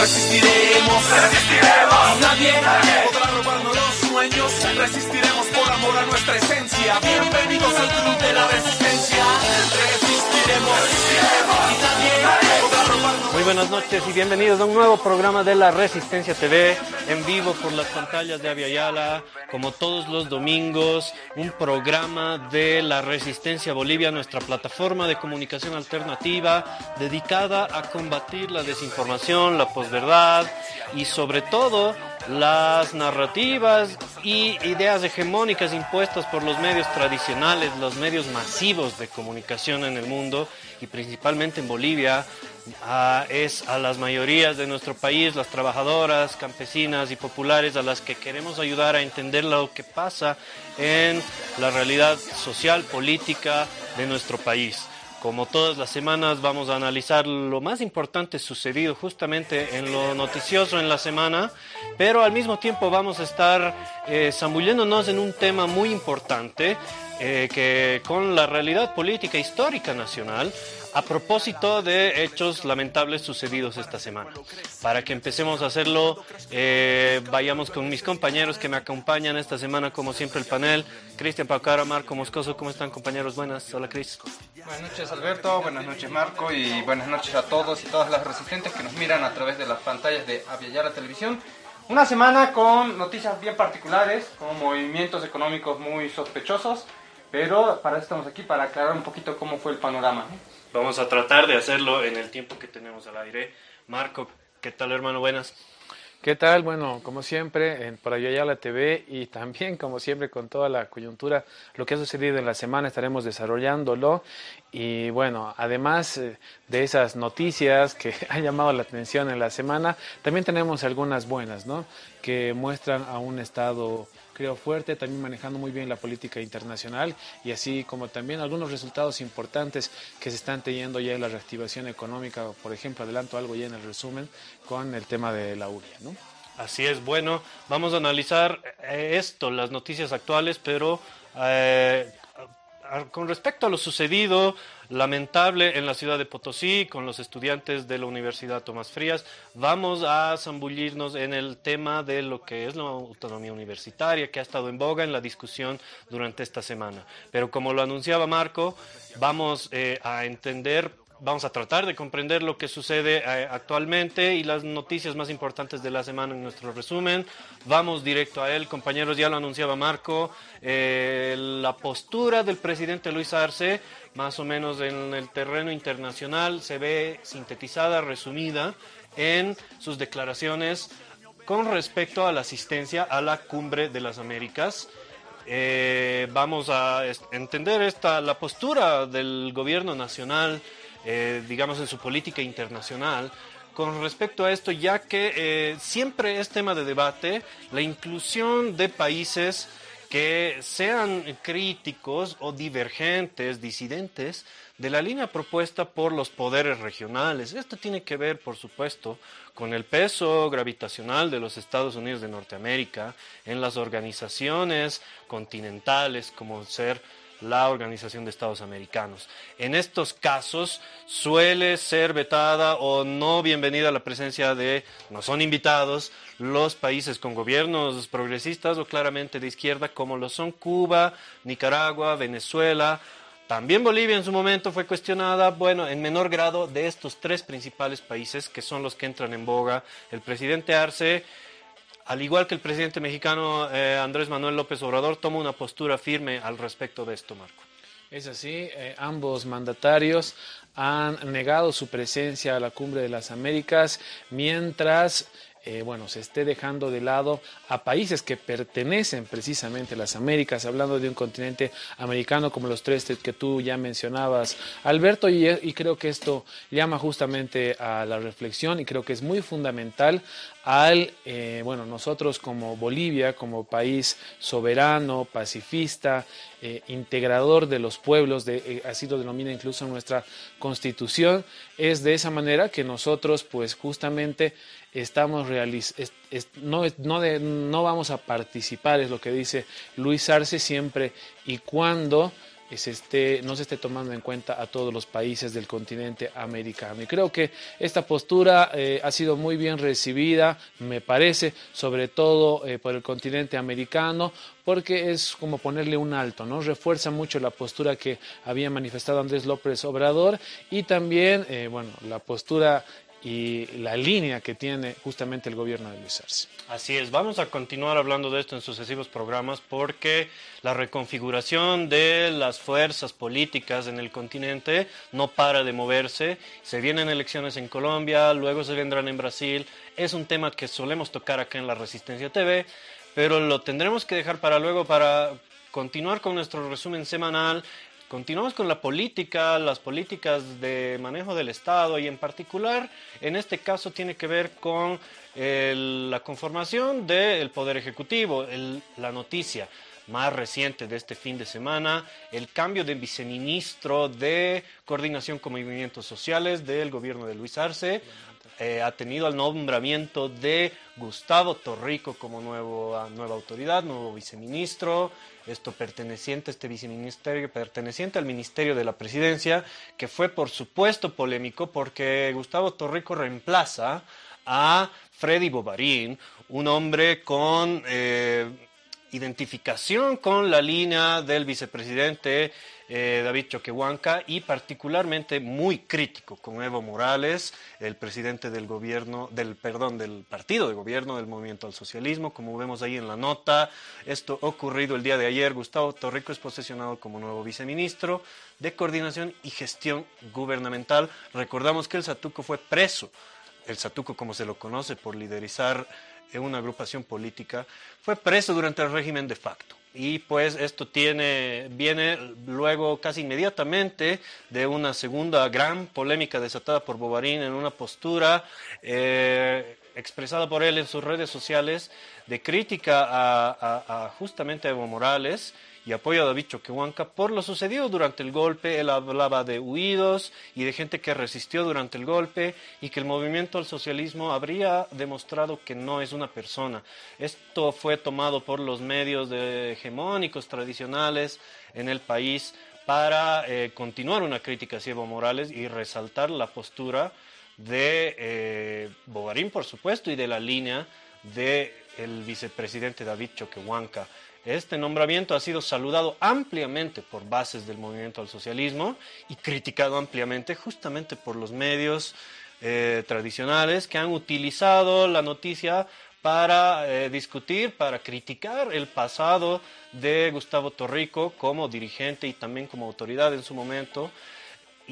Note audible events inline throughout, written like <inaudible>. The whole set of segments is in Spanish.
resistiremos, resistiremos. Nadie, podrá robarnos los sueños, resistiremos por amor a nuestra esencia. Bienvenidos al club de la resistencia, buenas noches y bienvenidos a un nuevo programa de la Resistencia TV en vivo por las pantallas de Aviala, como todos los domingos, un programa de la Resistencia Bolivia, nuestra plataforma de comunicación alternativa dedicada a combatir la desinformación, la posverdad y sobre todo las narrativas y ideas hegemónicas impuestas por los medios tradicionales, los medios masivos de comunicación en el mundo y principalmente en Bolivia, es a las mayorías de nuestro país, las trabajadoras, campesinas y populares, a las que queremos ayudar a entender lo que pasa en la realidad social, política de nuestro país. Como todas las semanas vamos a analizar lo más importante sucedido justamente en lo noticioso en la semana, pero al mismo tiempo vamos a estar eh, zambulléndonos en un tema muy importante eh, que con la realidad política histórica nacional a propósito de hechos lamentables sucedidos esta semana. Para que empecemos a hacerlo, eh, vayamos con mis compañeros que me acompañan esta semana, como siempre, el panel. Cristian Paucara, Marco Moscoso, ¿cómo están, compañeros? Buenas. Hola, Cris. Buenas noches, Alberto. Buenas noches, Marco. Y buenas noches a todos y todas las resistentes que nos miran a través de las pantallas de Aviala Televisión. Una semana con noticias bien particulares, con movimientos económicos muy sospechosos, pero para eso estamos aquí, para aclarar un poquito cómo fue el panorama. Vamos a tratar de hacerlo en el tiempo que tenemos al aire. Marco, ¿qué tal hermano? Buenas. ¿Qué tal? Bueno, como siempre, en Para la TV y también, como siempre, con toda la coyuntura, lo que ha sucedido en la semana estaremos desarrollándolo. Y bueno, además eh, de esas noticias que <laughs> han llamado la atención en la semana, también tenemos algunas buenas, ¿no? Que muestran a un Estado creo fuerte, también manejando muy bien la política internacional y así como también algunos resultados importantes que se están teniendo ya en la reactivación económica, por ejemplo, adelanto algo ya en el resumen con el tema de la URIA, ¿no? Así es, bueno, vamos a analizar eh, esto, las noticias actuales, pero eh, con respecto a lo sucedido, lamentable en la ciudad de Potosí con los estudiantes de la Universidad Tomás Frías, vamos a zambullirnos en el tema de lo que es la autonomía universitaria que ha estado en boga en la discusión durante esta semana. Pero como lo anunciaba Marco, vamos eh, a entender vamos a tratar de comprender lo que sucede eh, actualmente y las noticias más importantes de la semana en nuestro resumen. Vamos directo a él, compañeros, ya lo anunciaba Marco, eh, la postura del presidente Luis Arce, más o menos en el terreno internacional, se ve sintetizada, resumida en sus declaraciones con respecto a la asistencia a la cumbre de las Américas. Eh, vamos a entender esta, la postura del gobierno nacional eh, digamos, en su política internacional con respecto a esto, ya que eh, siempre es tema de debate la inclusión de países que sean críticos o divergentes, disidentes de la línea propuesta por los poderes regionales. Esto tiene que ver, por supuesto, con el peso gravitacional de los Estados Unidos de Norteamérica en las organizaciones continentales como ser la Organización de Estados Americanos. En estos casos suele ser vetada o no bienvenida la presencia de, no son invitados, los países con gobiernos progresistas o claramente de izquierda como lo son Cuba, Nicaragua, Venezuela. También Bolivia en su momento fue cuestionada, bueno, en menor grado de estos tres principales países que son los que entran en boga. El presidente Arce al igual que el presidente mexicano eh, Andrés Manuel López Obrador, toma una postura firme al respecto de esto, Marco. Es así, eh, ambos mandatarios han negado su presencia a la cumbre de las Américas, mientras eh, bueno, se esté dejando de lado a países que pertenecen precisamente a las Américas, hablando de un continente americano como los tres que tú ya mencionabas, Alberto, y, creo que esto llama justamente a la reflexión y creo que es muy fundamental al, eh, bueno, nosotros como Bolivia, como país soberano, pacifista, eh, integrador de los pueblos, de, así lo denomina incluso nuestra constitución, es de esa manera que nosotros pues justamente estamos realiz no, no, no vamos a participar, es lo que dice Luis Arce siempre y cuando se esté, no se esté tomando en cuenta a todos los países del continente americano. Y creo que esta postura eh, ha sido muy bien recibida, me parece, sobre todo eh, por el continente americano, porque es como ponerle un alto, ¿no? Refuerza mucho la postura que había manifestado Andrés López Obrador y también, eh, bueno, la postura y la línea que tiene justamente el gobierno de Luis Arce. Así es, vamos a continuar hablando de esto en sucesivos programas porque la reconfiguración de las fuerzas políticas en el continente no para de moverse. Se vienen elecciones en Colombia, luego se vendrán en Brasil. Es un tema que solemos tocar acá en la Resistencia TV, pero lo tendremos que dejar para luego para continuar con nuestro resumen semanal Continuamos con la política, las políticas de manejo del Estado y en particular, en este caso tiene que ver con la conformación del Poder Ejecutivo, la noticia más reciente de este fin de semana, el cambio de viceministro de Coordinación con Movimientos Sociales del gobierno de Luis Arce eh, ha tenido el nombramiento de Gustavo Torrico como nuevo, nueva autoridad, nuevo viceministro, esto perteneciente, este viceministerio, perteneciente al Ministerio de la Presidencia, que fue por supuesto polémico porque Gustavo Torrico reemplaza a Freddy Bobarín, un hombre con eh, identificación con la línea del vicepresidente eh, David Choquehuanca y particularmente muy crítico con Evo Morales, el presidente del gobierno, del perdón, del partido de gobierno del Movimiento al Socialismo, como vemos ahí en la nota. Esto ocurrido el día de ayer. Gustavo Torrico es posesionado como nuevo viceministro de Coordinación y Gestión Gubernamental. Recordamos que el Satuco fue preso, el Satuco como se lo conoce por liderizar una agrupación política, fue preso durante el régimen de facto. Y pues esto tiene, viene luego casi inmediatamente de una segunda gran polémica desatada por Bobarín en una postura eh, expresada por él en sus redes sociales de crítica a, a justamente a Evo Morales y apoyo a David Choquehuanca por lo sucedido durante el golpe. Él hablaba de huidos y de gente que resistió durante el golpe y que el movimiento al socialismo habría demostrado que no es una persona. Esto fue tomado por los medios hegemónicos tradicionales en el país para eh, continuar una crítica a Evo Morales y resaltar la postura de eh, por supuesto, y de la línea del el vicepresidente David Choquehuanca. Este nombramiento ha sido saludado ampliamente por bases del movimiento al socialismo y criticado ampliamente justamente por los medios eh, tradicionales que han utilizado la noticia para eh, discutir, para criticar el pasado de Gustavo Torrico como dirigente y también como autoridad en su momento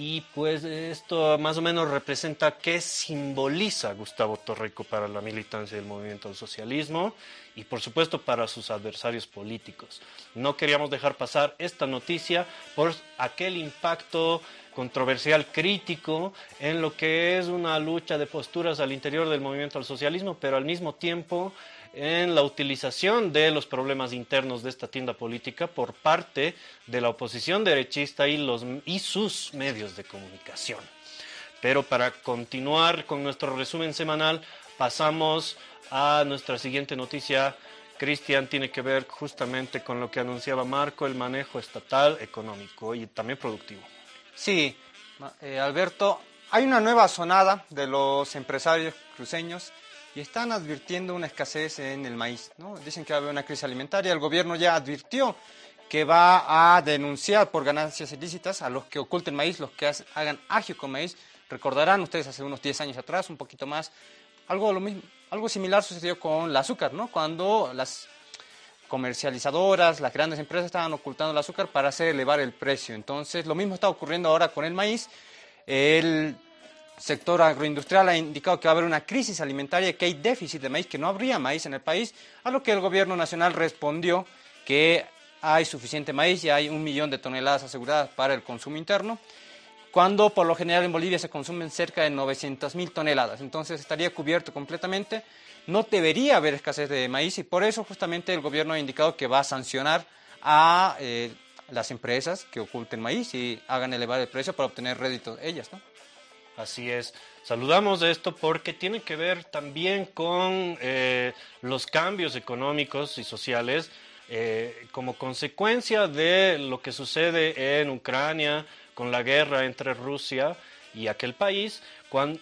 y pues esto más o menos representa qué simboliza Gustavo Torrico para la militancia del movimiento al socialismo y por supuesto para sus adversarios políticos. No queríamos dejar pasar esta noticia por aquel impacto controversial crítico en lo que es una lucha de posturas al interior del movimiento al socialismo, pero al mismo tiempo en la utilización de los problemas internos de esta tienda política por parte de la oposición derechista y, los, y sus medios de comunicación. Pero para continuar con nuestro resumen semanal, pasamos a nuestra siguiente noticia. Cristian tiene que ver justamente con lo que anunciaba Marco, el manejo estatal, económico y también productivo. Sí, eh, Alberto, hay una nueva sonada de los empresarios cruceños y están advirtiendo una escasez en el maíz. ¿no? Dicen que va a haber una crisis alimentaria. El gobierno ya advirtió que va a denunciar por ganancias ilícitas a los que oculten maíz, los que hagan agio con maíz. Recordarán ustedes hace unos 10 años atrás, un poquito más, algo, algo similar sucedió con el azúcar, ¿no? Cuando las comercializadoras, las grandes empresas estaban ocultando el azúcar para hacer elevar el precio. Entonces, lo mismo está ocurriendo ahora con el maíz. El sector agroindustrial ha indicado que va a haber una crisis alimentaria, que hay déficit de maíz, que no habría maíz en el país, a lo que el gobierno nacional respondió que hay suficiente maíz y hay un millón de toneladas aseguradas para el consumo interno, cuando por lo general en Bolivia se consumen cerca de 900 mil toneladas. Entonces estaría cubierto completamente. No debería haber escasez de maíz y por eso justamente el gobierno ha indicado que va a sancionar a eh, las empresas que oculten maíz y hagan elevar el precio para obtener réditos ellas, ¿no? Así es. Saludamos esto porque tiene que ver también con eh, los cambios económicos y sociales eh, como consecuencia de lo que sucede en Ucrania con la guerra entre Rusia y aquel país, cuando,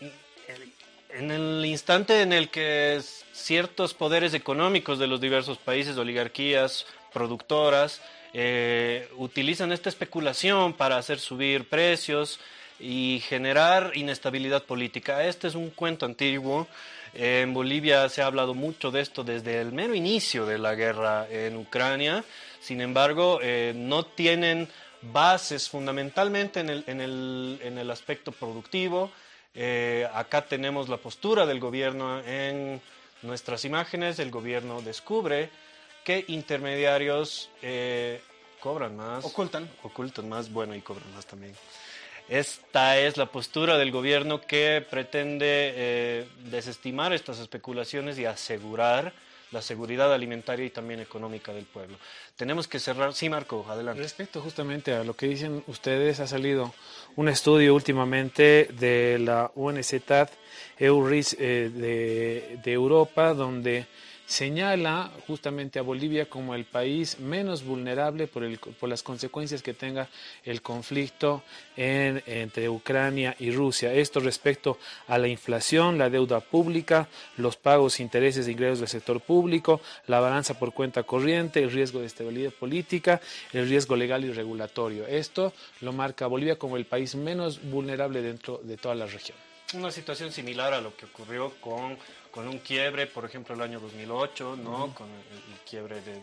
en el instante en el que ciertos poderes económicos de los diversos países, oligarquías, productoras, eh, utilizan esta especulación para hacer subir precios y generar inestabilidad política. Este es un cuento antiguo. En Bolivia se ha hablado mucho de esto desde el mero inicio de la guerra en Ucrania. Sin embargo, eh, no tienen bases fundamentalmente en el, en el, en el aspecto productivo. Eh, acá tenemos la postura del gobierno en nuestras imágenes. El gobierno descubre que intermediarios eh, cobran más. Ocultan. Ocultan más, bueno, y cobran más también. Esta es la postura del gobierno que pretende eh, desestimar estas especulaciones y asegurar la seguridad alimentaria y también económica del pueblo. Tenemos que cerrar. Sí, Marco, adelante. Respecto justamente a lo que dicen ustedes, ha salido un estudio últimamente de la UNCTAD, EURIS eh, de, de Europa, donde señala justamente a Bolivia como el país menos vulnerable por, el, por las consecuencias que tenga el conflicto en, entre Ucrania y Rusia. Esto respecto a la inflación, la deuda pública, los pagos, intereses e ingresos del sector público, la balanza por cuenta corriente, el riesgo de estabilidad política, el riesgo legal y regulatorio. Esto lo marca Bolivia como el país menos vulnerable dentro de toda la región. Una situación similar a lo que ocurrió con con un quiebre, por ejemplo, el año 2008, ¿no? Con el, quiebre del,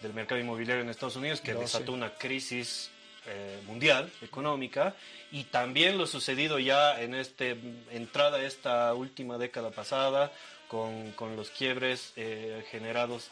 del, mercado inmobiliario en Estados Unidos, que desató una crisis eh, mundial, económica, y también lo sucedido ya en este entrada esta última década pasada, con, con los quiebres eh, generados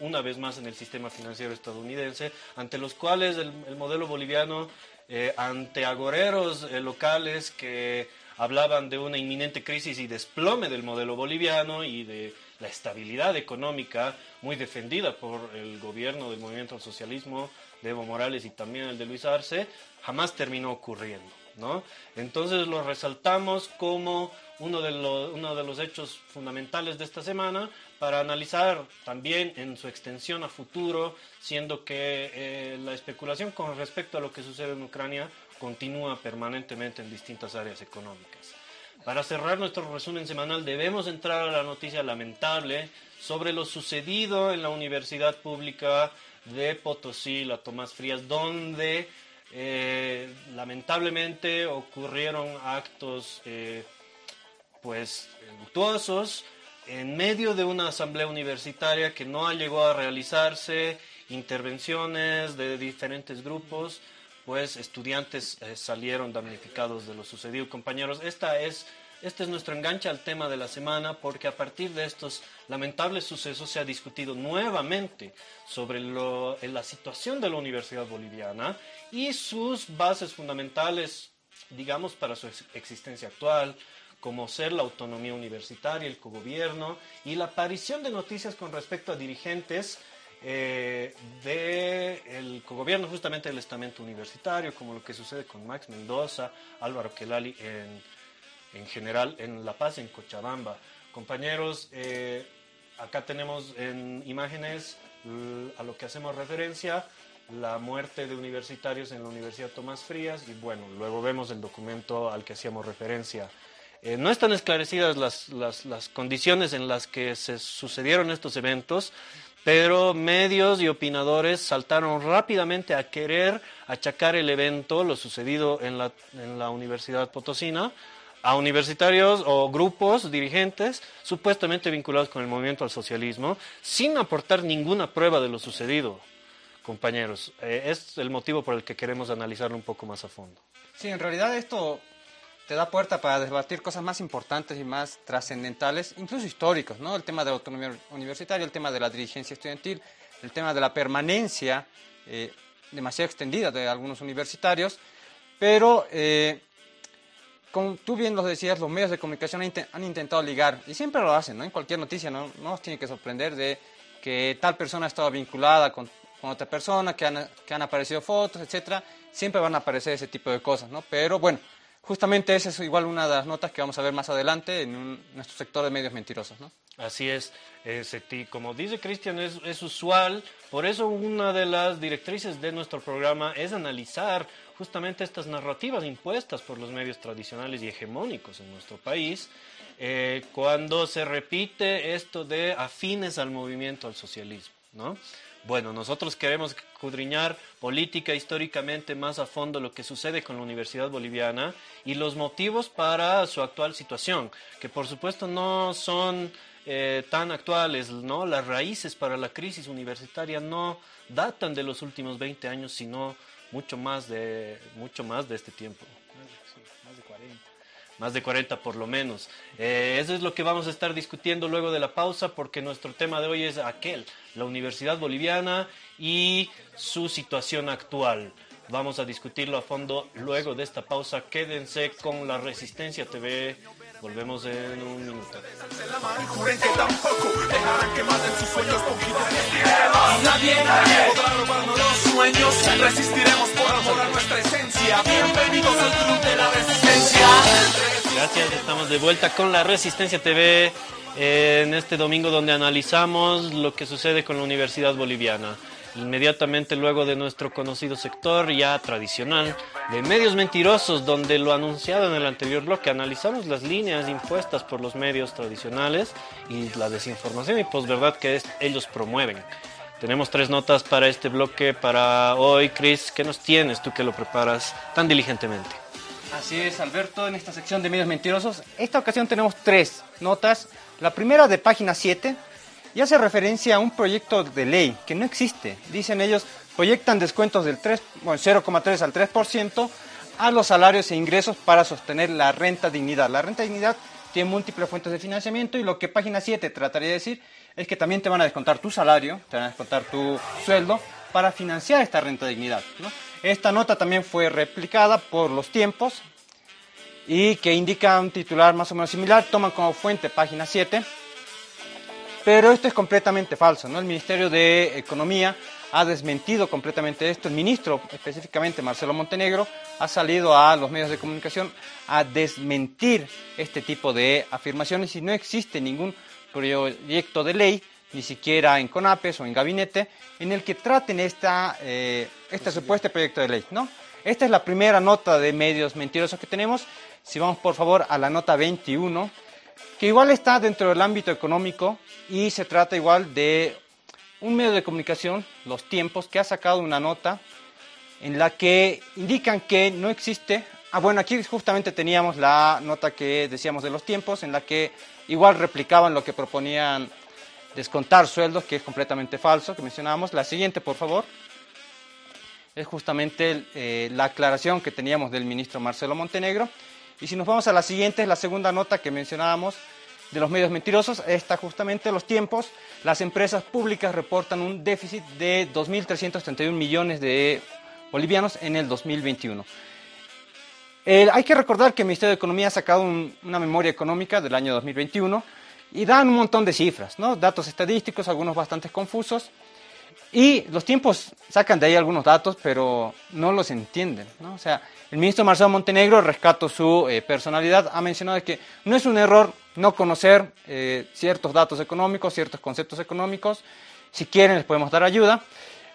una vez más en el sistema financiero estadounidense, ante los cuales el, el modelo boliviano, eh, ante agoreros locales que hablaban de una inminente crisis y desplome del modelo boliviano y de la estabilidad económica muy defendida por el gobierno del movimiento al socialismo de Evo Morales y también el de Luis Arce, jamás terminó ocurriendo. ¿no? Entonces lo resaltamos como uno de, los, uno de los hechos fundamentales de esta semana para analizar también en su extensión a futuro, siendo que eh, la especulación con respecto a lo que sucede en Ucrania continúa permanentemente en distintas áreas económicas. Para cerrar nuestro resumen semanal debemos entrar a la noticia lamentable sobre lo sucedido en la Universidad Pública de Potosí, la Tomás Frías, donde eh, lamentablemente ocurrieron actos eh, pues luctuosos en medio de una asamblea universitaria que no llegó a realizarse, intervenciones de diferentes grupos pues estudiantes eh, salieron damnificados de lo sucedido. Compañeros, esta es, este es nuestro enganche al tema de la semana porque a partir de estos lamentables sucesos se ha discutido nuevamente sobre lo, la situación de la Universidad Boliviana y sus bases fundamentales, digamos, para su existencia actual, como ser la autonomía universitaria, el cogobierno y la aparición de noticias con respecto a dirigentes eh, del gobierno justamente del estamento universitario, como lo que sucede con Max Mendoza, Álvaro Kelali en, en general en La Paz, en Cochabamba. Compañeros, eh, acá tenemos en imágenes a lo que hacemos referencia, la muerte de universitarios en la Universidad Tomás Frías y bueno, luego vemos el documento al que hacíamos referencia. Eh, no están esclarecidas las, las, las, condiciones en las que se sucedieron estos eventos, pero medios y opinadores saltaron rápidamente a querer achacar el evento, lo sucedido en la, en la Universidad Potosina, a universitarios o grupos dirigentes supuestamente vinculados con el movimiento al socialismo, sin aportar ninguna prueba de lo sucedido, compañeros. Eh, es el motivo por el que queremos analizarlo un poco más a fondo. Sí, en realidad esto te da puerta para debatir cosas más importantes y más trascendentales, incluso históricos, ¿no? El tema de la autonomía universitaria, el tema de la dirigencia estudiantil, el tema de la permanencia eh, demasiado extendida de algunos universitarios, pero eh, como tú bien lo decías, los medios de comunicación han, intentado ligar, y siempre lo hacen, ¿no? En cualquier noticia, ¿no? No nos tiene que sorprender de que tal persona ha estado vinculada con, con otra persona, que han, que han aparecido fotos, etcétera. Siempre van a aparecer ese tipo de cosas, ¿no? Pero bueno, Justamente esa es igual una de las notas que vamos a ver más adelante en nuestro sector de medios mentirosos. ¿no? Así es, como dice Cristian, es, es, usual, por eso una de las directrices de nuestro programa es analizar justamente estas narrativas impuestas por los medios tradicionales y hegemónicos en nuestro país, eh, cuando se repite esto de afines al movimiento al socialismo, ¿no? Bueno, nosotros queremos escudriñar política históricamente más a fondo lo que sucede con la Universidad Boliviana y los motivos para su actual situación, que por supuesto no son eh, tan actuales, ¿no? Las raíces para la crisis universitaria no datan de los últimos 20 años, sino mucho más de, mucho más de este tiempo. Más de 40. Más de 40 por lo menos. Eh, eso es lo que vamos a estar discutiendo luego de la pausa porque nuestro tema de hoy es aquel, la Universidad Boliviana y su situación actual. Vamos a discutirlo a fondo luego de esta pausa. Quédense con la Resistencia TV Volvemos en un minuto. Juren que tampoco dejarán que maten sus sueños con Nadie, nadie podrá robarnos los sueños. Resistiremos por amor a nuestra esencia. Bienvenidos al Club de la Resistencia. Gracias, estamos de vuelta con la Resistencia TV en este domingo donde analizamos lo que sucede con la Universidad Boliviana inmediatamente luego de nuestro conocido sector ya tradicional de medios mentirosos, donde lo anunciado en el anterior bloque, analizamos las líneas impuestas por los medios tradicionales y la desinformación y posverdad que ellos promueven. Tenemos tres notas para este bloque para hoy. Chris, ¿qué nos tienes tú que lo preparas tan diligentemente? Así es, Alberto, en esta sección de medios mentirosos. Esta ocasión tenemos tres notas. La primera de página 7, y hace referencia a un proyecto de ley que no existe. Dicen ellos, proyectan descuentos del 0,3 al 3% a los salarios e ingresos para sostener la renta dignidad. La renta dignidad tiene múltiples fuentes de financiamiento y lo que página 7 trataría de decir es que también te van a descontar tu salario, te van a descontar tu sueldo para financiar esta renta dignidad. Esta nota también fue replicada por los tiempos y que indica un titular más o menos similar, toman como fuente página 7 pero esto es completamente falso, ¿no? El Ministerio de Economía ha desmentido completamente esto. El ministro, específicamente Marcelo Montenegro, ha salido a los medios de comunicación a desmentir este tipo de afirmaciones y no existe ningún proyecto de ley, ni siquiera en CONAPES o en gabinete, en el que traten esta, eh, este supuesto proyecto de ley, ¿no? Esta es la primera nota de medios mentirosos que tenemos. Si vamos por favor a la nota 21, que igual está dentro del ámbito económico y se trata igual de un medio de comunicación, Los Tiempos, que ha sacado una nota en la que indican que no existe... Ah, bueno, aquí justamente teníamos la nota que decíamos de los tiempos, en la que igual replicaban lo que proponían descontar sueldos, que es completamente falso, que mencionábamos. La siguiente, por favor, es justamente eh, la aclaración que teníamos del ministro Marcelo Montenegro. Y si nos vamos a la siguiente, es la segunda nota que mencionábamos de los medios mentirosos, está justamente los tiempos. Las empresas públicas reportan un déficit de 2.331 millones de bolivianos en el 2021. hay que recordar que el Ministerio de Economía ha sacado una memoria económica del año 2021 y dan un montón de cifras, ¿no? datos estadísticos, algunos bastante confusos. Y los tiempos sacan de ahí algunos datos, pero no los entienden. ¿no? O sea, el ministro Marcelo Montenegro, rescato su eh, personalidad, ha mencionado que no es un error no conocer eh, ciertos datos económicos, ciertos conceptos económicos. Si quieren, les podemos dar ayuda.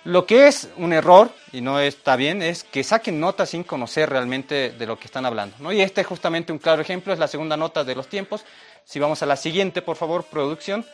Lo que es un error, y no está bien, es que saquen notas sin conocer realmente de lo que están hablando. ¿no? Y este es justamente un claro ejemplo, es la segunda nota de los tiempos. Si vamos a la siguiente, por favor, producción.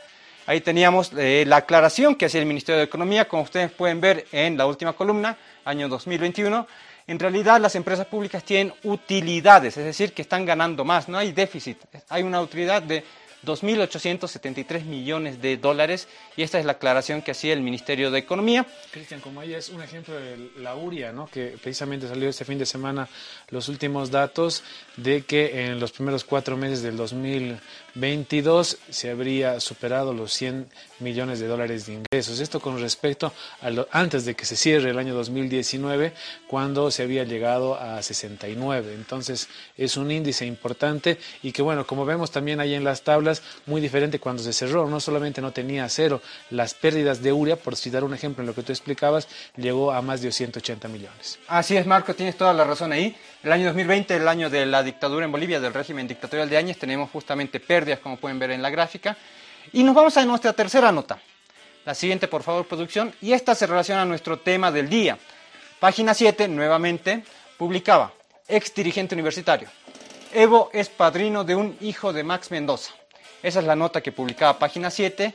Ahí teníamos eh, la aclaración que hacía el Ministerio de Economía, como ustedes pueden ver en la última columna, año 2021 en realidad las empresas públicas tienen utilidades, es decir, que están ganando más, no hay déficit, hay una utilidad de 2.873 millones de dólares y esta es la aclaración que hacía el Ministerio de Economía. Cristian, como ahí es un ejemplo de la URIA, ¿no? que precisamente salió este fin de semana los últimos datos de que en los primeros cuatro meses del 2022 se habría superado los 100 millones de dólares de ingresos. Esto con respecto a lo, antes de que se cierre el año 2019, cuando se había llegado a 69. Entonces es un índice importante y que bueno, como vemos también ahí en las tablas, muy diferente cuando se cerró. No solamente no tenía cero, las pérdidas de urea, por citar un ejemplo en lo que tú explicabas, llegó a más de 180 millones. Así es, Marco, tienes toda la razón ahí. El año 2020, el año de la dictadura en Bolivia, del régimen dictatorial de Áñez, tenemos justamente pérdidas, como pueden ver en la gráfica. Y nos vamos a nuestra tercera nota. La siguiente, por favor, producción. Y esta se relaciona a nuestro tema del día. Página 7, nuevamente, publicaba, ex dirigente universitario. Evo es padrino de un hijo de Max Mendoza. Esa es la nota que publicaba Página 7,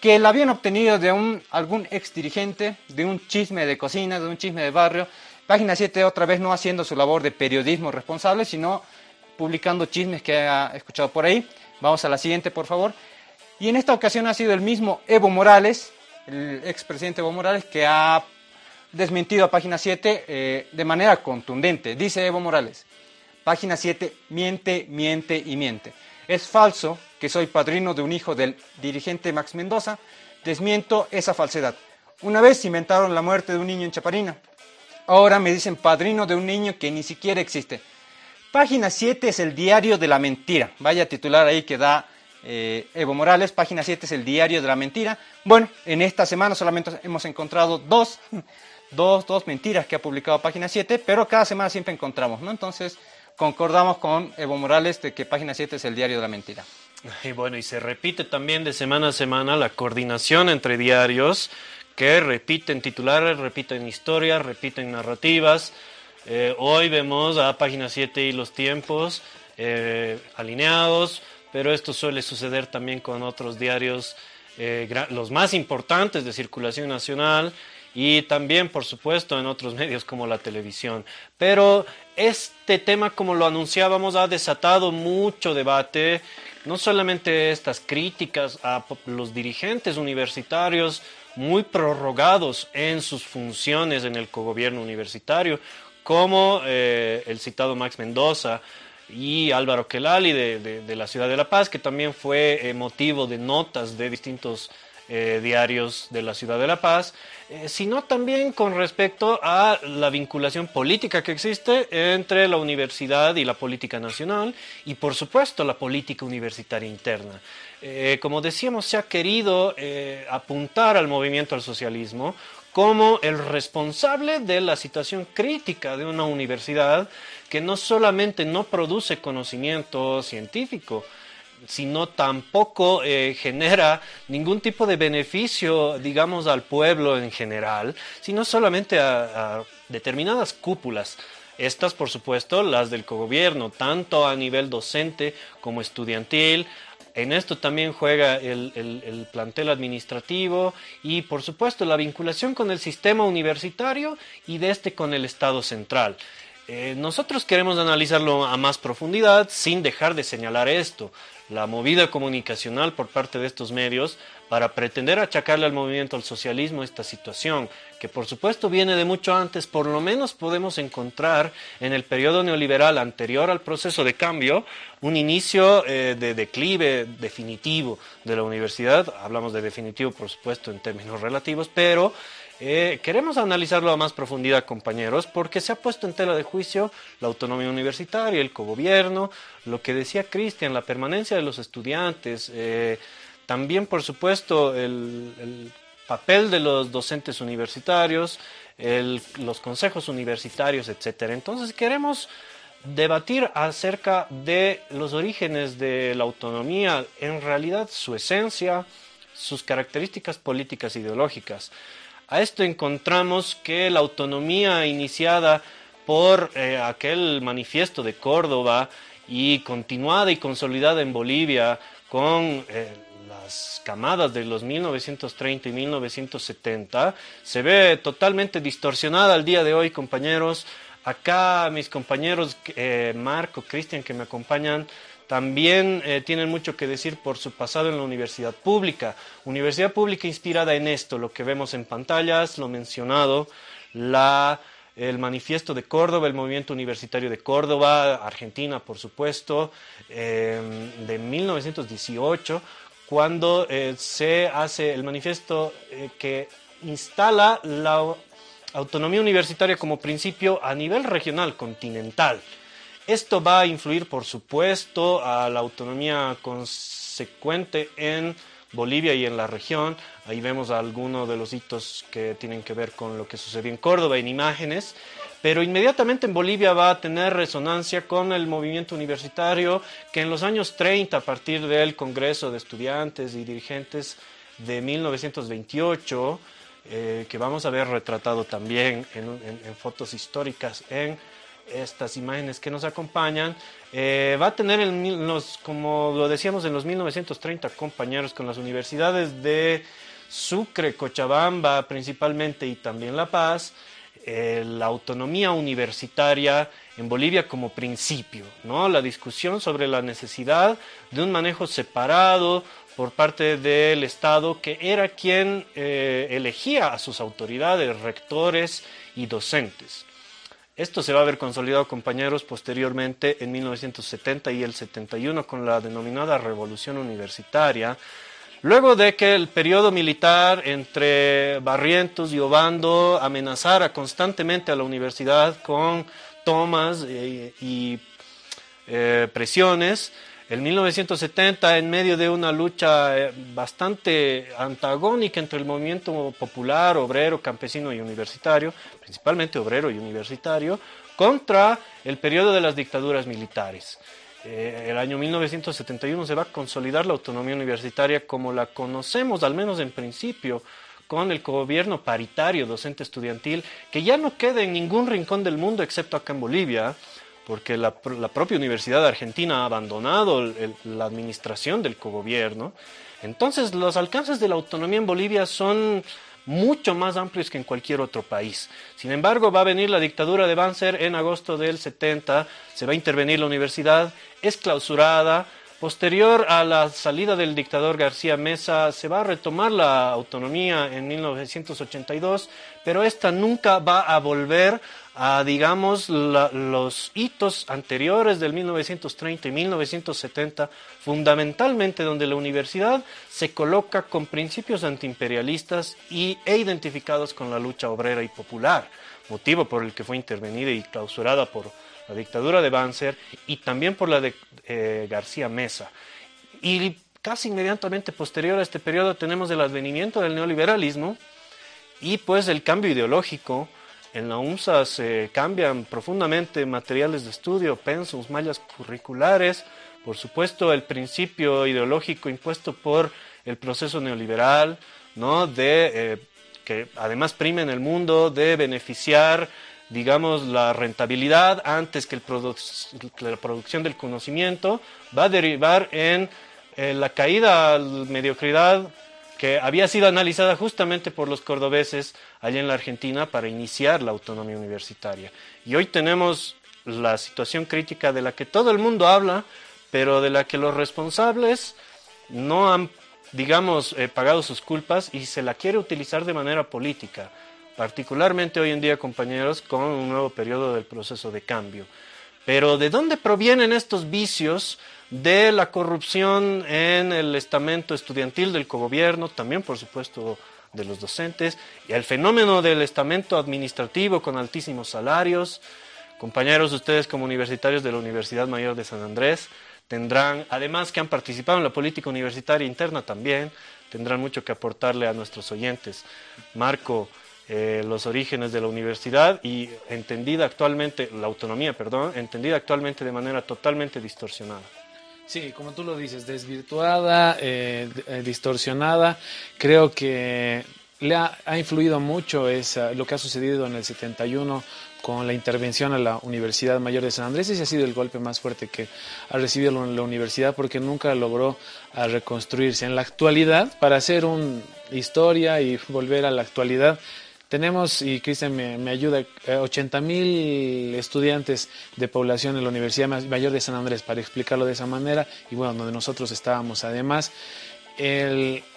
que la habían obtenido de algún ex dirigente, de un chisme de cocina, de un chisme de barrio. Página 7 otra vez no haciendo su labor de periodismo responsable, sino publicando chismes que ha escuchado por ahí. Vamos a la siguiente, por favor. Y en esta ocasión ha sido el mismo Evo Morales, el expresidente Evo Morales, que ha desmentido a página 7 eh, de manera contundente. Dice Evo Morales, página 7, miente, miente y miente. Es falso que soy padrino de un hijo del dirigente Max Mendoza. Desmiento esa falsedad. Una vez inventaron la muerte de un niño en Chaparina. Ahora me dicen padrino de un niño que ni siquiera existe. Página 7 es el diario de la mentira. Vaya titular ahí que da eh, Evo Morales. Página 7 es el diario de la mentira. Bueno, en esta semana solamente hemos encontrado dos, <laughs> dos, dos mentiras que ha publicado Página 7, pero cada semana siempre encontramos, ¿no? Entonces, concordamos con Evo Morales de que Página 7 es el diario de la mentira. Y bueno, y se repite también de semana a semana la coordinación entre diarios que repiten titulares, repiten historias, repiten narrativas. Eh, hoy vemos a Página 7 y los tiempos eh, alineados, pero esto suele suceder también con otros diarios, eh, los más importantes de circulación nacional y también, por supuesto, en otros <laughs> medios como la televisión. Pero este tema, como lo anunciábamos, ha desatado mucho debate, no solamente estas críticas a los dirigentes universitarios muy prorrogados en sus funciones en el cogobierno universitario, como eh, el citado Max Mendoza, y Álvaro Kelali de, la ciudad de La Paz, que también fue eh, motivo de notas de distintos eh, diarios de la ciudad de La Paz, eh, sino también con respecto a la vinculación política que existe entre la universidad y la política nacional y por supuesto la política universitaria interna. como decíamos, se ha querido apuntar al movimiento al socialismo como el responsable de la situación crítica de una universidad que no solamente no produce conocimiento científico, sino tampoco eh, genera ningún tipo de beneficio, digamos, al pueblo en general, sino solamente a, determinadas cúpulas. Estas, por supuesto, las del cogobierno, tanto a nivel docente como estudiantil. En esto también juega el, el plantel administrativo y, por supuesto, la vinculación con el sistema universitario y de este con el Estado central. Eh, nosotros queremos analizarlo a más profundidad sin dejar de señalar esto, la movida comunicacional por parte de estos medios para pretender achacarle al movimiento al socialismo esta situación, que por supuesto viene de mucho antes, por lo menos podemos encontrar en el periodo neoliberal anterior al proceso de cambio un inicio eh, de declive definitivo de la universidad, hablamos de definitivo por supuesto en términos relativos, pero eh, queremos analizarlo a más profundidad, compañeros, porque se ha puesto en tela de juicio la autonomía universitaria, el cogobierno, lo que decía Cristian, la permanencia de los estudiantes, eh, también, por supuesto, el, papel de los docentes universitarios, los consejos universitarios, etcétera. Entonces, queremos debatir acerca de los orígenes de la autonomía, en realidad su esencia, sus características políticas e ideológicas. A esto encontramos que la autonomía iniciada por eh, aquel manifiesto de Córdoba y continuada y consolidada en Bolivia con eh, las camadas de los 1930 y 1970, se ve totalmente distorsionada al día de hoy, compañeros. Acá mis compañeros eh, Marco, Cristian, que me acompañan, también eh, tienen mucho que decir por su pasado en la universidad pública. Universidad pública inspirada en esto, lo que vemos en pantallas, lo mencionado, el manifiesto de Córdoba, el movimiento universitario de Córdoba, Argentina, por supuesto, em, de 1918, cuando eh, se hace el manifiesto eh, que instala la autonomía universitaria como principio a nivel regional, continental. Esto va a influir, por supuesto, a la autonomía consecuente en Bolivia y en la región. Ahí vemos algunos de los hitos que tienen que ver con lo que sucedió en Córdoba en imágenes. pero inmediatamente en Bolivia va a tener resonancia con el movimiento universitario que en los años 30, a partir del Congreso de Estudiantes y Dirigentes de 1928, eh, que vamos a ver retratado también en, fotos históricas en estas imágenes que nos acompañan, eh, va a tener, los, como lo decíamos en los 1930, compañeros con las universidades de Sucre, Cochabamba principalmente y también La Paz, eh, la autonomía universitaria en Bolivia como principio, ¿no? La discusión sobre la necesidad de un manejo separado por parte del Estado, que era quien eh, elegía a sus autoridades, rectores y docentes. Esto se va a ver consolidado, compañeros, posteriormente en 1970 y el 71 con la denominada Revolución Universitaria, Luego de que el periodo militar entre Barrientos y Obando amenazara constantemente a la universidad con tomas eh, y, eh, presiones, en 1970, en medio de una lucha eh, bastante antagónica entre el movimiento popular, obrero, campesino y universitario, principalmente obrero y universitario, contra el periodo de las dictaduras militares. Eh, el año 1971 se va a consolidar la autonomía universitaria como la conocemos, al menos en principio, con el gobierno paritario docente estudiantil, que ya no queda en ningún rincón del mundo excepto acá en Bolivia, porque la, propia Universidad Argentina ha abandonado la administración del cogobierno. Entonces, los alcances de la autonomía en Bolivia son mucho más amplios que en cualquier otro país. Sin embargo, va a venir la dictadura de Banzer en agosto del 70, se va a intervenir la universidad, es clausurada. Posterior a la salida del dictador García Mesa, se va a retomar la autonomía en 1982, pero esta nunca va a volver a, digamos, los hitos anteriores del 1930 y 1970, fundamentalmente donde la universidad se coloca con principios antiimperialistas y, e identificados con la lucha obrera y popular, motivo por el que fue intervenida y clausurada por la dictadura de Banzer y también por la de eh, García Mesa. Y casi inmediatamente posterior a este periodo tenemos el advenimiento del neoliberalismo y pues el cambio ideológico en la UNSA se cambian profundamente materiales de estudio, pensos, mallas curriculares, por supuesto el principio ideológico impuesto por el proceso neoliberal, ¿no? de eh, que además prime en el mundo de beneficiar digamos, la rentabilidad antes que, la producción del conocimiento, va a derivar en eh, la caída a la mediocridad que había sido analizada justamente por los cordobeses allá en la Argentina para iniciar la autonomía universitaria. Y hoy tenemos la situación crítica de la que todo el mundo habla, pero de la que los responsables no han, digamos, eh, pagado sus culpas y se la quiere utilizar de manera política, particularmente hoy en día, compañeros, con un nuevo periodo del proceso de cambio. Pero ¿de dónde provienen estos vicios? De la corrupción en el estamento estudiantil del cogobierno, también por supuesto de los docentes, y el fenómeno del estamento administrativo con altísimos salarios. Compañeros, ustedes como universitarios de la Universidad Mayor de San Andrés tendrán, además que han participado en la política universitaria interna también, tendrán mucho que aportarle a nuestros oyentes. Marco, eh, los orígenes de la universidad y entendida actualmente, la autonomía, perdón, entendida actualmente de manera totalmente distorsionada. Sí, como tú lo dices, desvirtuada, eh, eh, distorsionada. Creo que le ha, influido mucho lo que ha sucedido en el 71 con la intervención a la Universidad Mayor de San Andrés. Ese ha sido el golpe más fuerte que ha recibido la universidad porque nunca logró reconstruirse. En la actualidad, para hacer una historia y volver a la actualidad, tenemos, y Cristian me, ayuda, 80 eh, mil estudiantes de población en la Universidad Mayor de San Andrés, para explicarlo de esa manera, y bueno, donde nosotros estábamos además.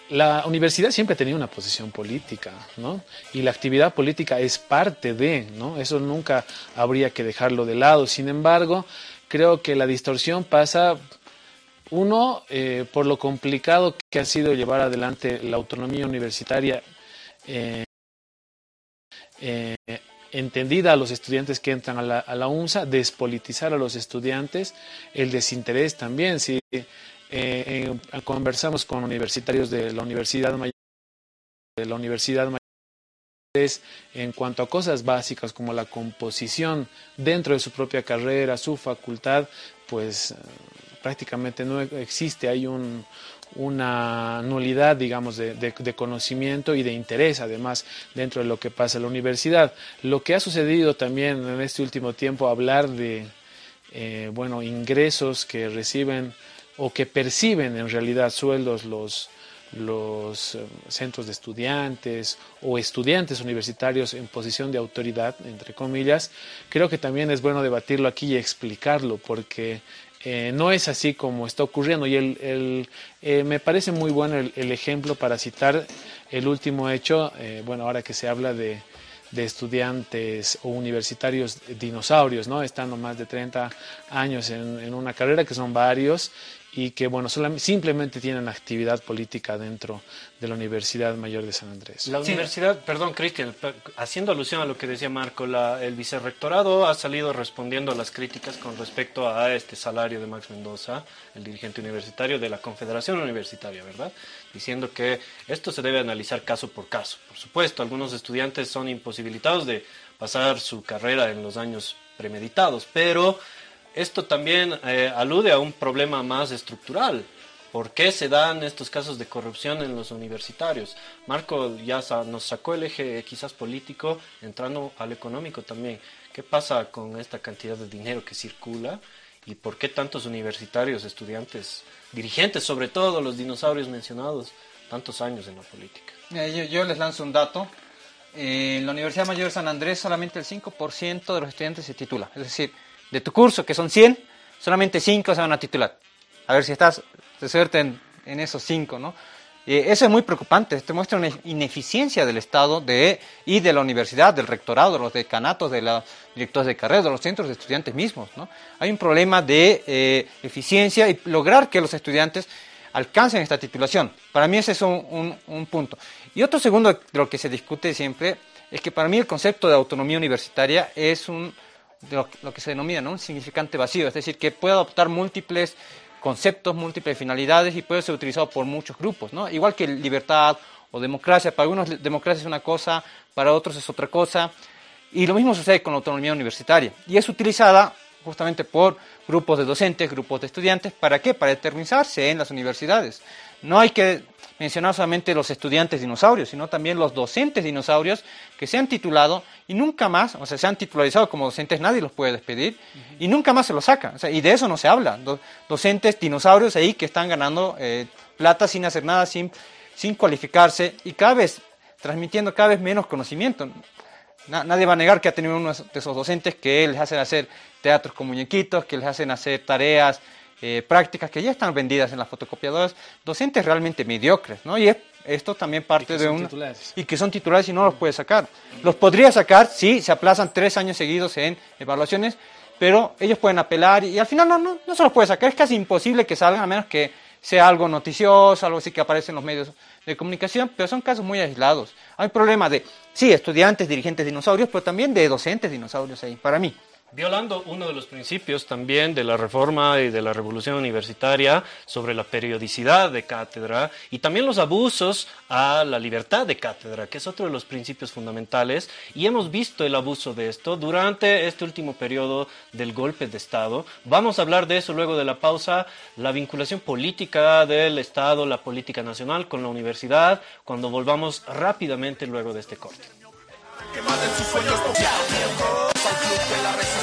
la universidad siempre ha tenido una posición política, ¿no? Y la actividad política es parte de, ¿no? Eso nunca habría que dejarlo de lado. Sin embargo, creo que la distorsión pasa uno, eh, por lo complicado que ha sido llevar adelante la autonomía universitaria eh, eh, entendida a los estudiantes que entran a la, UNSA, despolitizar a los estudiantes, el desinterés también. Si eh, conversamos con universitarios de la Universidad Mayor, de la Universidad en cuanto a cosas básicas como la composición dentro de su propia carrera, su facultad, pues prácticamente no existe, hay un, una nulidad, digamos, de, conocimiento y de interés, además, dentro de lo que pasa en la universidad. Lo que ha sucedido también en este último tiempo, hablar de, eh, bueno, ingresos que reciben o que perciben en realidad sueldos los, los eh, centros de estudiantes o estudiantes universitarios en posición de autoridad, entre comillas, creo que también es bueno debatirlo aquí y explicarlo, porque eh, no es así como está ocurriendo y el, eh, me parece muy bueno el, ejemplo para citar el último hecho, eh, bueno, ahora que se habla de, estudiantes o universitarios dinosaurios, ¿no? Estando más de 30 años en una carrera, que son varios, y que bueno, simplemente tienen actividad política dentro de la Universidad Mayor de San Andrés. La universidad, perdón Cristian, haciendo alusión a lo que decía Marco, la, el vicerrectorado ha salido respondiendo a las críticas con respecto a este salario de Max Mendoza, el dirigente universitario de la Confederación Universitaria, ¿verdad? Diciendo que esto se debe analizar caso por caso. Por supuesto, algunos estudiantes son imposibilitados de pasar su carrera en los años premeditados, pero esto también eh, alude a un problema más estructural. ¿Por qué se dan estos casos de corrupción en los universitarios? Marco ya nos sacó el eje quizás político, entrando al económico también. ¿Qué pasa con esta cantidad de dinero que circula? ¿Y por qué tantos universitarios, estudiantes, dirigentes, sobre todo los dinosaurios mencionados, tantos años en la política? Eh, yo, les lanzo un dato. Eh, en la Universidad Mayor de San Andrés solamente el 5% de los estudiantes se titula. Es decir, de tu curso, que son 100, solamente 5 se van a titular. A ver si estás de suerte en, esos 5, ¿no? eso es muy preocupante, esto muestra una ineficiencia del Estado de, y de la universidad, del rectorado, de los decanatos, de los directores de carrera, de los centros de estudiantes mismos. ¿no? Hay un problema de eh, eficiencia y lograr que los estudiantes alcancen esta titulación. Para mí ese es un, un punto. Y otro segundo de lo que se discute siempre es que para mí el concepto de autonomía universitaria es un lo, que se denomina un significante vacío, es decir, que puede adoptar múltiples conceptos, múltiples finalidades y puede ser utilizado por muchos grupos, ¿no? igual que libertad o democracia, para algunos democracia es una cosa, para otros es otra cosa, y lo mismo sucede con la autonomía universitaria, y es utilizada justamente por grupos de docentes, grupos de estudiantes, ¿para qué? Para determinarse en las universidades. No hay que mencionar solamente los estudiantes dinosaurios, sino también los docentes dinosaurios que se han titulado y nunca más, o sea, se han titularizado como docentes, nadie los puede despedir y nunca más se los saca. y de eso no se habla. docentes dinosaurios ahí que están ganando eh, plata sin hacer nada, sin, sin cualificarse y cada vez transmitiendo cada vez menos conocimiento. nadie va a negar que ha tenido uno de esos docentes que les hacen hacer teatros con muñequitos, que les hacen hacer tareas eh, prácticas que ya están vendidas en las fotocopiadoras, docentes realmente mediocres, ¿no? Y esto también parte de un... Y que son titulares y no los puede sacar. Los podría sacar si se aplazan tres años seguidos en evaluaciones, pero ellos pueden apelar y, al final no, no, no se los puede sacar. Es casi imposible que salgan, a menos que sea algo noticioso, algo así que aparece en los medios de comunicación, pero son casos muy aislados. Hay problema de, sí, estudiantes, dirigentes dinosaurios, pero también de docentes dinosaurios ahí, para mí violando uno de los principios también de la reforma y de la revolución universitaria sobre la periodicidad de cátedra y también los abusos a la libertad de cátedra, que es otro de los principios fundamentales. Y hemos visto el abuso de esto durante este último periodo del golpe de Estado. Vamos a hablar de eso luego de la pausa, la vinculación política del Estado, la política nacional con la universidad, cuando volvamos rápidamente luego de este corte.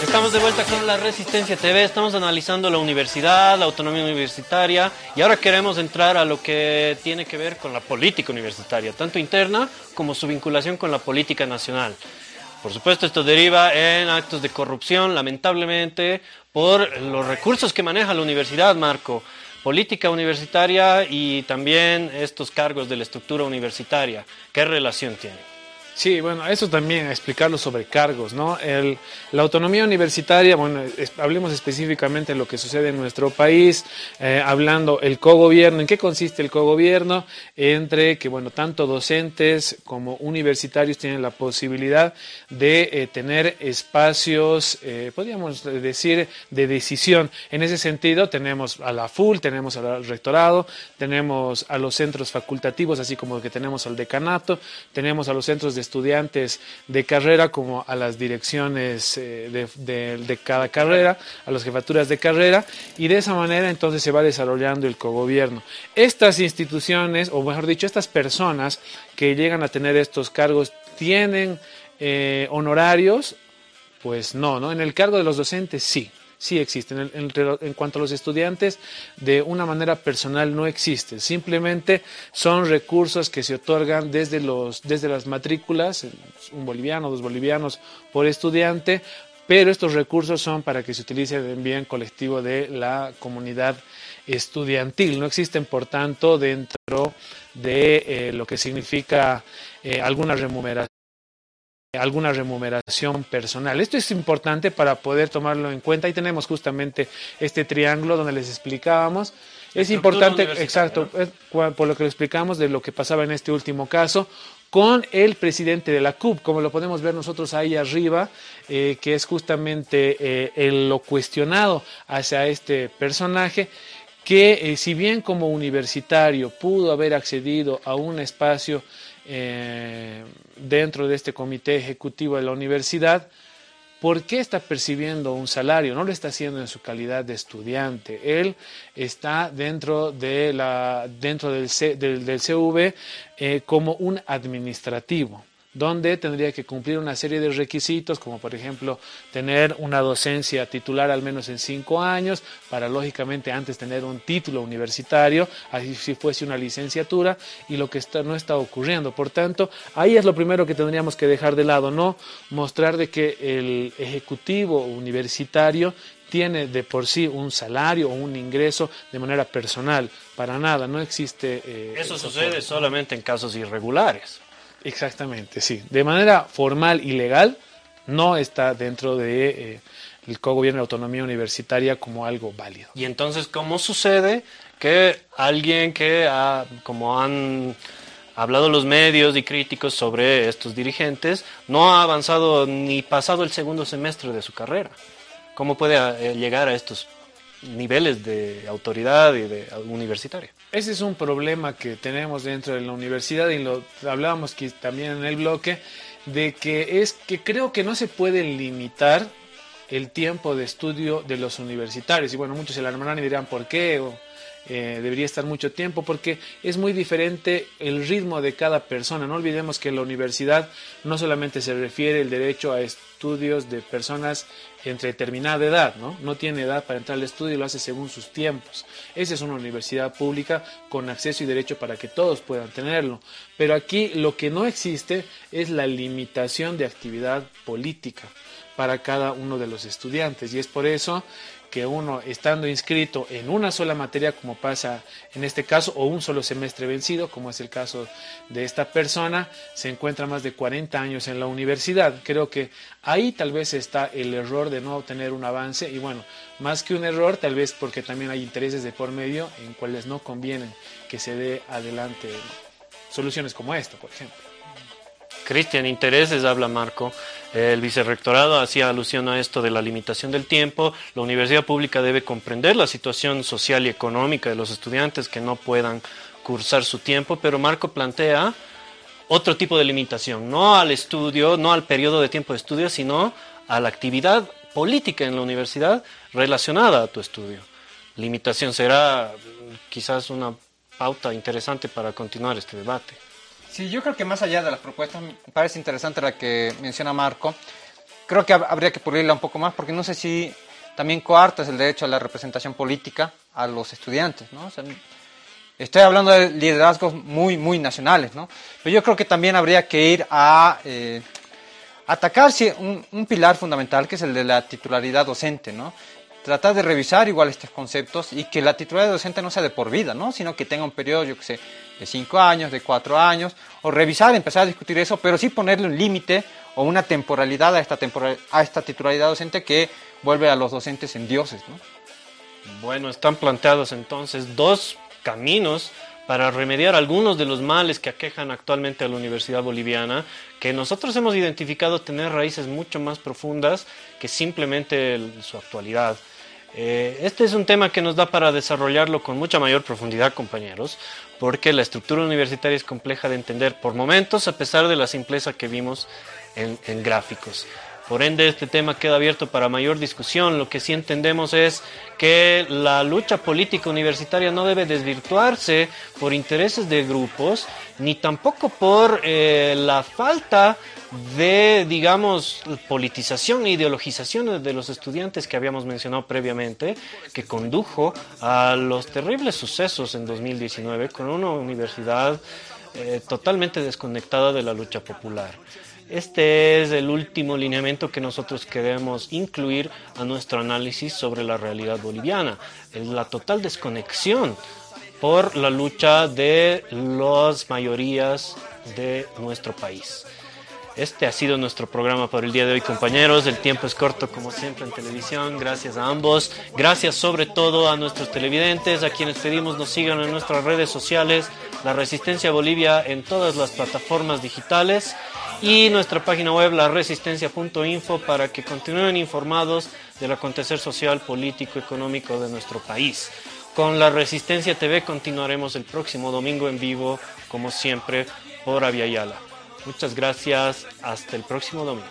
Estamos de vuelta con la Resistencia TV, estamos analizando la universidad, la autonomía universitaria y ahora queremos entrar a lo que tiene que ver con la política universitaria, tanto interna como su vinculación con la política nacional. Por supuesto, esto deriva en actos de corrupción, lamentablemente, por los recursos que maneja la universidad, Marco. Política universitaria y también estos cargos de la estructura universitaria. ¿Qué relación tienen? Sí, bueno, eso también, explicarlo sobre cargos, ¿no? El, la autonomía universitaria, bueno, hablemos específicamente de lo que sucede en nuestro país, eh, hablando el cogobierno, ¿en qué consiste el cogobierno? Entre que, bueno, tanto docentes como universitarios tienen la posibilidad de eh, tener espacios, eh, podríamos decir, de decisión. En ese sentido, tenemos a la FUL, tenemos al rectorado, tenemos a los centros facultativos, así como que tenemos al decanato, tenemos a los centros de estudiantes de carrera como a las direcciones eh, de, de- cada carrera, a las jefaturas de carrera, y de esa manera entonces se va desarrollando el cogobierno. Estas instituciones, o mejor dicho, estas personas que llegan a tener estos cargos, ¿tienen eh, honorarios? Pues no, ¿no? En el cargo de los docentes sí, sí existen. En, en- cuanto a los estudiantes, de una manera personal no existe. Simplemente son recursos que se otorgan desde, los, desde las matrículas, un boliviano, dos bolivianos por estudiante, pero estos recursos son para que se utilicen en bien colectivo de la comunidad estudiantil. No existen, por tanto, dentro de eh, lo que significa eh, alguna remuneración alguna remuneración personal. Esto es importante para poder tomarlo en cuenta. Ahí tenemos justamente este triángulo donde les explicábamos. Es importante, exacto, por lo que lo explicamos de lo que pasaba en este último caso con el presidente de la CUP, como lo podemos ver nosotros ahí arriba, eh, que es justamente eh, el- lo cuestionado hacia este personaje, que eh, si bien como universitario pudo haber accedido a un espacio eh, dentro de este comité ejecutivo de la universidad, ¿por qué está percibiendo un salario? No lo está haciendo en su calidad de estudiante. Él está dentro, de la, dentro del, C- del, del CV eh, como un administrativo donde tendría que cumplir una serie de requisitos, como por ejemplo tener una docencia titular al menos en cinco años, para lógicamente antes tener un título universitario, así si fuese una licenciatura, y lo que está, no está ocurriendo. Por tanto, ahí es lo primero que tendríamos que dejar de lado, no mostrar de que el ejecutivo universitario tiene de por sí un salario o un ingreso de manera personal. Para nada, no existe... eh, Eso sucede solamente en casos irregulares. Exactamente, sí. De manera formal y legal no está dentro de eh, el de autonomía universitaria como algo válido. Y entonces, ¿cómo sucede que alguien que, ha, como han hablado los medios y críticos sobre estos dirigentes, no ha avanzado ni pasado el segundo semestre de su carrera? ¿Cómo puede eh, llegar a estos niveles de autoridad y de universitaria? Ese es un problema que tenemos dentro de la universidad y lo hablábamos que también en el bloque de que es que creo que no se puede limitar el tiempo de estudio de los universitarios. Y bueno muchos se alarmarán y dirán por qué o, eh, debería estar mucho tiempo porque es muy diferente el ritmo de cada persona. No olvidemos que la universidad no solamente se refiere el derecho a estudios de personas entre determinada edad, ¿no? No tiene edad para entrar al estudio y lo hace según sus tiempos. Esa es una universidad pública con acceso y derecho para que todos puedan tenerlo. Pero aquí lo que no existe es la limitación de actividad política para cada uno de los estudiantes y es por eso que uno estando inscrito en una sola materia como pasa en este caso o un solo semestre vencido como es el caso de esta persona se encuentra más de 40 años en la universidad. Creo que ahí tal vez está el error de no obtener un avance y bueno más que un error tal vez porque también hay intereses de por medio en cuales no convienen que se dé adelante soluciones como esta por ejemplo Cristian, intereses, habla Marco. El vicerrectorado hacía alusión a esto de la limitación del tiempo. La universidad pública debe comprender la situación social y económica de los estudiantes que no puedan cursar su tiempo, pero Marco plantea otro tipo de limitación, no al estudio, no al periodo de tiempo de estudio, sino a la actividad política en la universidad relacionada a tu estudio. Limitación será mm, quizás una pauta interesante para continuar este debate. Sí, yo creo que más allá de las propuestas, me parece interesante la que menciona Marco. Creo que hab- habría que pulirla un poco más, porque no sé si también coartas el derecho a la representación política a los estudiantes, estoy hablando de liderazgos muy, muy nacionales, ¿no? Pero yo creo que también habría que ir a eh, atacar sí, un, un pilar fundamental, que es el de la titularidad docente, ¿no? Tratar de revisar igual estos conceptos y que la titularidad docente no sea de por vida, ¿no? Sino que tenga un periodo, yo que sé, de cinco años, de cuatro años, o revisar, empezar a discutir eso, pero sí ponerle un límite o una temporalidad a esta, temporal, a esta titularidad docente que vuelve a los docentes en dioses, ¿no? Bueno, están planteados entonces dos caminos para remediar algunos de los males que aquejan actualmente a la Universidad Boliviana, que nosotros hemos identificado tener raíces mucho más profundas que simplemente su actualidad. Eh, este es un tema que nos da para desarrollarlo con mucha mayor profundidad, compañeros, porque la estructura universitaria es compleja de entender por momentos, a pesar de la simpleza que vimos en, en gráficos. Por ende, este tema queda abierto para mayor discusión. Lo que sí entendemos es que la lucha política universitaria no debe desvirtuarse por intereses de grupos, ni tampoco por eh, la falta de, digamos, politización e ideologización de los estudiantes que habíamos mencionado previamente, que condujo a los terribles sucesos en 2019 con una universidad eh, totalmente desconectada de la lucha popular. Este es el último lineamiento que nosotros queremos incluir a nuestro análisis sobre la realidad boliviana, es la total desconexión por la lucha de las mayorías de nuestro país. Este ha sido nuestro programa por el día de hoy, compañeros. El tiempo es corto, como siempre, en televisión. Gracias a ambos. Gracias sobre todo a nuestros televidentes, a quienes pedimos nos sigan en nuestras redes sociales, La Resistencia Bolivia en todas las plataformas digitales y nuestra página web laresistencia.info para que continúen informados del acontecer social, político, económico de nuestro país. Con la Resistencia TV continuaremos el próximo domingo en vivo, como siempre, por Aviala. Muchas gracias, hasta el próximo domingo.